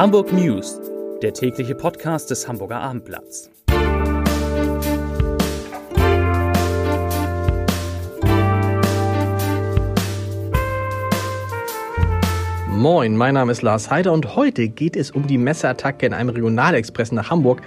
Hamburg News, der tägliche Podcast des Hamburger Abendblatts. Moin, mein Name ist Lars Heider und heute geht es um die Messerattacke in einem Regionalexpress nach Hamburg,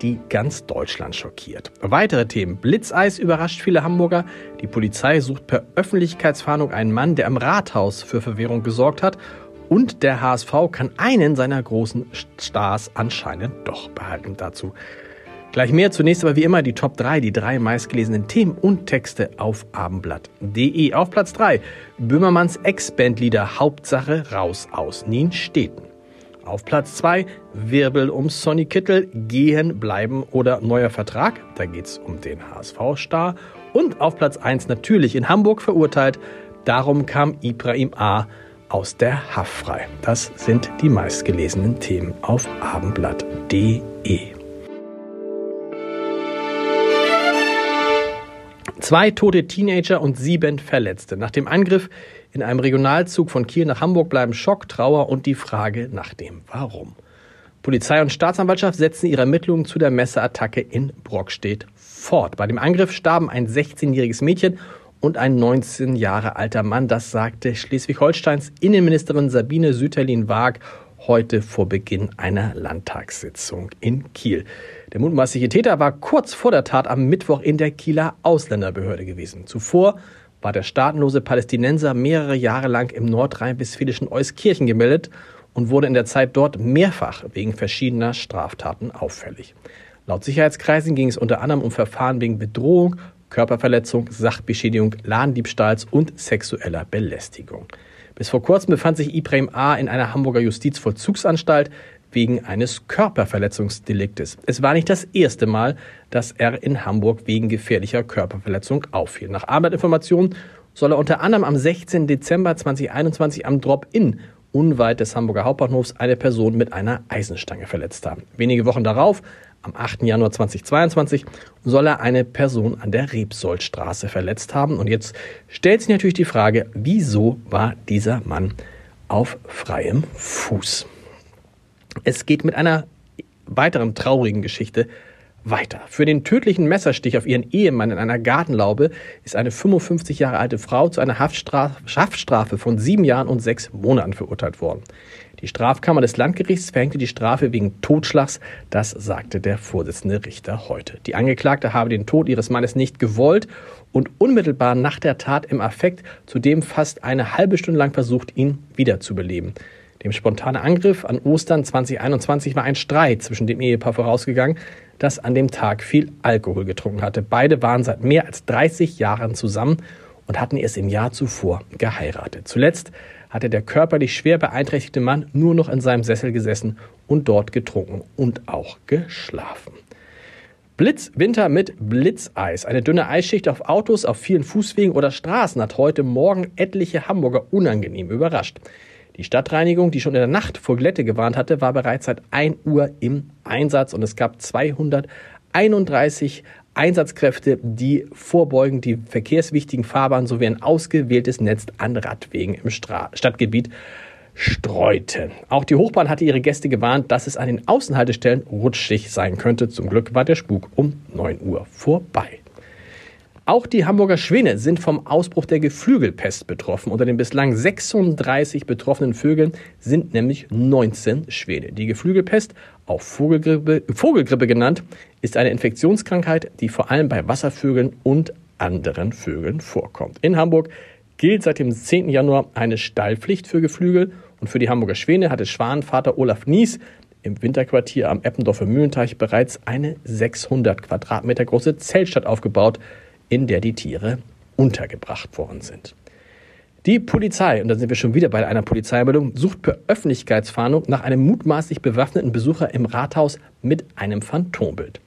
die ganz Deutschland schockiert. Weitere Themen. Blitzeis überrascht viele Hamburger. Die Polizei sucht per Öffentlichkeitsfahndung einen Mann, der am Rathaus für Verwirrung gesorgt hat. Und der HSV kann einen seiner großen Stars anscheinend doch behalten. Dazu gleich mehr. Zunächst aber wie immer die Top 3, die drei meistgelesenen Themen und Texte auf abendblatt.de. Auf Platz 3 Böhmermanns Ex-Bandleader Hauptsache raus aus Nienstädten. Auf Platz 2 Wirbel um Sonny Kittel, gehen, bleiben oder neuer Vertrag. Da geht es um den HSV-Star. Und auf Platz 1 natürlich in Hamburg verurteilt. Darum kam Ibrahim A. aus der Haft frei. Das sind die meistgelesenen Themen auf abendblatt.de. Zwei tote Teenager und sieben Verletzte. Nach dem Angriff in einem Regionalzug von Kiel nach Hamburg bleiben Schock, Trauer und die Frage nach dem Warum. Polizei und Staatsanwaltschaft setzen ihre Ermittlungen zu der Messeattacke in Brockstedt fort. Bei dem Angriff starben ein 16-jähriges Mädchen und ein 19 Jahre alter Mann. Das sagte Schleswig-Holsteins Innenministerin Sabine Süterlin-Waag heute vor Beginn einer Landtagssitzung in Kiel. Der mutmaßliche Täter war kurz vor der Tat am Mittwoch in der Kieler Ausländerbehörde gewesen. Zuvor war der staatenlose Palästinenser mehrere Jahre lang im nordrhein-westfälischen Euskirchen gemeldet und wurde in der Zeit dort mehrfach wegen verschiedener Straftaten auffällig. Laut Sicherheitskreisen ging es unter anderem um Verfahren wegen Bedrohung, Körperverletzung, Sachbeschädigung, Ladendiebstahls und sexueller Belästigung. Bis vor kurzem befand sich Ibrahim A. in einer Hamburger Justizvollzugsanstalt wegen eines Körperverletzungsdeliktes. Es war nicht das erste Mal, dass er in Hamburg wegen gefährlicher Körperverletzung auffiel. Nach Arbeitsinformationen soll er unter anderem am 16. Dezember 2021 am Drop-In unweit des Hamburger Hauptbahnhofs eine Person mit einer Eisenstange verletzt haben. Wenige Wochen darauf, am 8. Januar 2022 soll er eine Person an der Rebsoldstraße verletzt haben. Und jetzt stellt sich natürlich die Frage, wieso war dieser Mann auf freiem Fuß? Es geht mit einer weiteren traurigen Geschichte weiter. Für den tödlichen Messerstich auf ihren Ehemann in einer Gartenlaube ist eine 55 Jahre alte Frau zu einer Haftstrafe, von sieben Jahren und sechs Monaten verurteilt worden. Die Strafkammer des Landgerichts verhängte die Strafe wegen Totschlags, das sagte der Vorsitzende Richter heute. Die Angeklagte habe den Tod ihres Mannes nicht gewollt und unmittelbar nach der Tat im Affekt zudem fast eine halbe Stunde lang versucht, ihn wiederzubeleben. Dem spontanen Angriff an Ostern 2021 war ein Streit zwischen dem Ehepaar vorausgegangen, das an dem Tag viel Alkohol getrunken hatte. Beide waren seit mehr als 30 Jahren zusammen und hatten erst im Jahr zuvor geheiratet. Zuletzt hatte der körperlich schwer beeinträchtigte Mann nur noch in seinem Sessel gesessen und dort getrunken und auch geschlafen. Blitzwinter mit Blitzeis. Eine dünne Eisschicht auf Autos, auf vielen Fußwegen oder Straßen hat heute Morgen etliche Hamburger unangenehm überrascht. Die Stadtreinigung, die schon in der Nacht vor Glätte gewarnt hatte, war bereits seit 1 Uhr im Einsatz und es gab 231 Einsatzkräfte, die vorbeugend die verkehrswichtigen Fahrbahnen sowie ein ausgewähltes Netz an Radwegen im Stra Stadtgebiet streuten. Auch die Hochbahn hatte ihre Gäste gewarnt, dass es an den Außenhaltestellen rutschig sein könnte. Zum Glück war der Spuk um 9 Uhr vorbei. Auch die Hamburger Schwäne sind vom Ausbruch der Geflügelpest betroffen. Unter den bislang 36 betroffenen Vögeln sind nämlich 19 Schwäne. Die Geflügelpest, auch Vogelgrippe, Vogelgrippe genannt, ist eine Infektionskrankheit, die vor allem bei Wasservögeln und anderen Vögeln vorkommt. In Hamburg gilt seit dem 10. Januar eine Stallpflicht für Geflügel und für die Hamburger Schwäne hatte Schwanenvater Olaf Nies im Winterquartier am Eppendorfer Mühlenteich bereits eine 600 Quadratmeter große Zeltstadt aufgebaut, in der die Tiere untergebracht worden sind. Die Polizei, und da sind wir schon wieder bei einer Polizeimeldung, sucht per Öffentlichkeitsfahndung nach einem mutmaßlich bewaffneten Besucher im Rathaus mit einem Phantombild.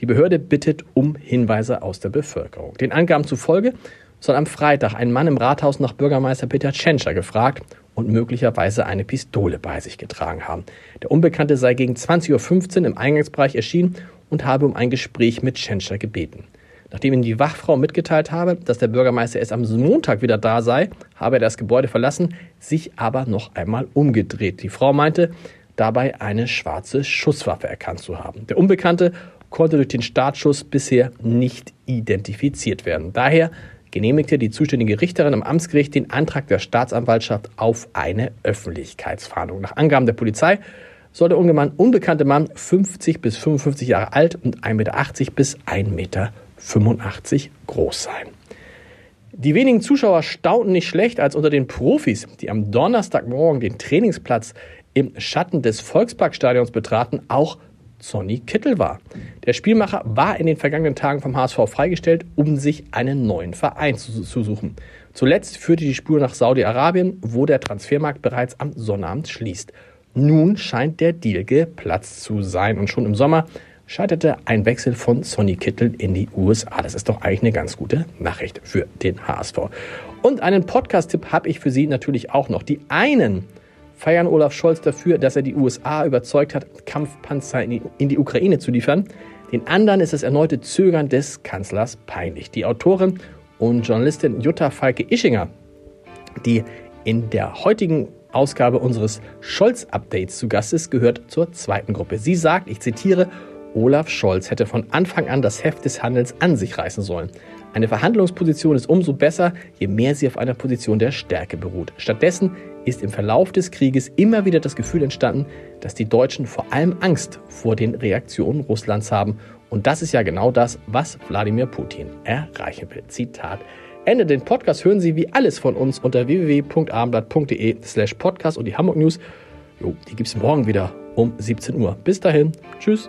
Die Behörde bittet um Hinweise aus der Bevölkerung. Den Angaben zufolge soll am Freitag ein Mann im Rathaus nach Bürgermeister Peter Tschentscher gefragt und möglicherweise eine Pistole bei sich getragen haben. Der Unbekannte sei gegen 20.15 Uhr im Eingangsbereich erschienen und habe um ein Gespräch mit Tschentscher gebeten. Nachdem ihm die Wachfrau mitgeteilt habe, dass der Bürgermeister erst am Montag wieder da sei, habe er das Gebäude verlassen, sich aber noch einmal umgedreht. Die Frau meinte, dabei eine schwarze Schusswaffe erkannt zu haben. Der Unbekannte konnte durch den Startschuss bisher nicht identifiziert werden. Daher genehmigte die zuständige Richterin am Amtsgericht den Antrag der Staatsanwaltschaft auf eine Öffentlichkeitsfahndung. Nach Angaben der Polizei soll der unbekannte Mann 50 bis 55 Jahre alt und 1,80 Meter bis 1,85 Meter groß sein. Die wenigen Zuschauer staunten nicht schlecht, als unter den Profis, die am Donnerstagmorgen den Trainingsplatz im Schatten des Volksparkstadions betraten, auch Sonny Kittel war. Der Spielmacher war in den vergangenen Tagen vom HSV freigestellt, um sich einen neuen Verein zu, zu suchen. Zuletzt führte die Spur nach Saudi-Arabien, wo der Transfermarkt bereits am Sonnabend schließt. Nun scheint der Deal geplatzt zu sein und schon im Sommer scheiterte ein Wechsel von Sonny Kittel in die USA. Das ist doch eigentlich eine ganz gute Nachricht für den HSV. Und einen Podcast-Tipp habe ich für Sie natürlich auch noch. Die einen feiern Olaf Scholz dafür, dass er die USA überzeugt hat, Kampfpanzer in die, in die Ukraine zu liefern. Den anderen ist das erneute Zögern des Kanzlers peinlich. Die Autorin und Journalistin Jutta Falke-Ischinger, die in der heutigen Ausgabe unseres Scholz-Updates zu Gast ist, gehört zur zweiten Gruppe. Sie sagt, ich zitiere, Olaf Scholz hätte von Anfang an das Heft des Handelns an sich reißen sollen. Eine Verhandlungsposition ist umso besser, je mehr sie auf einer Position der Stärke beruht. Stattdessen ist im Verlauf des Krieges immer wieder das Gefühl entstanden, dass die Deutschen vor allem Angst vor den Reaktionen Russlands haben. Und das ist ja genau das, was Wladimir Putin erreichen will. Zitat. Ende den Podcast hören Sie wie alles von uns unter www.abendblatt.de slash podcast und die Hamburg News. Jo, die gibt's morgen wieder um 17 Uhr. Bis dahin. Tschüss.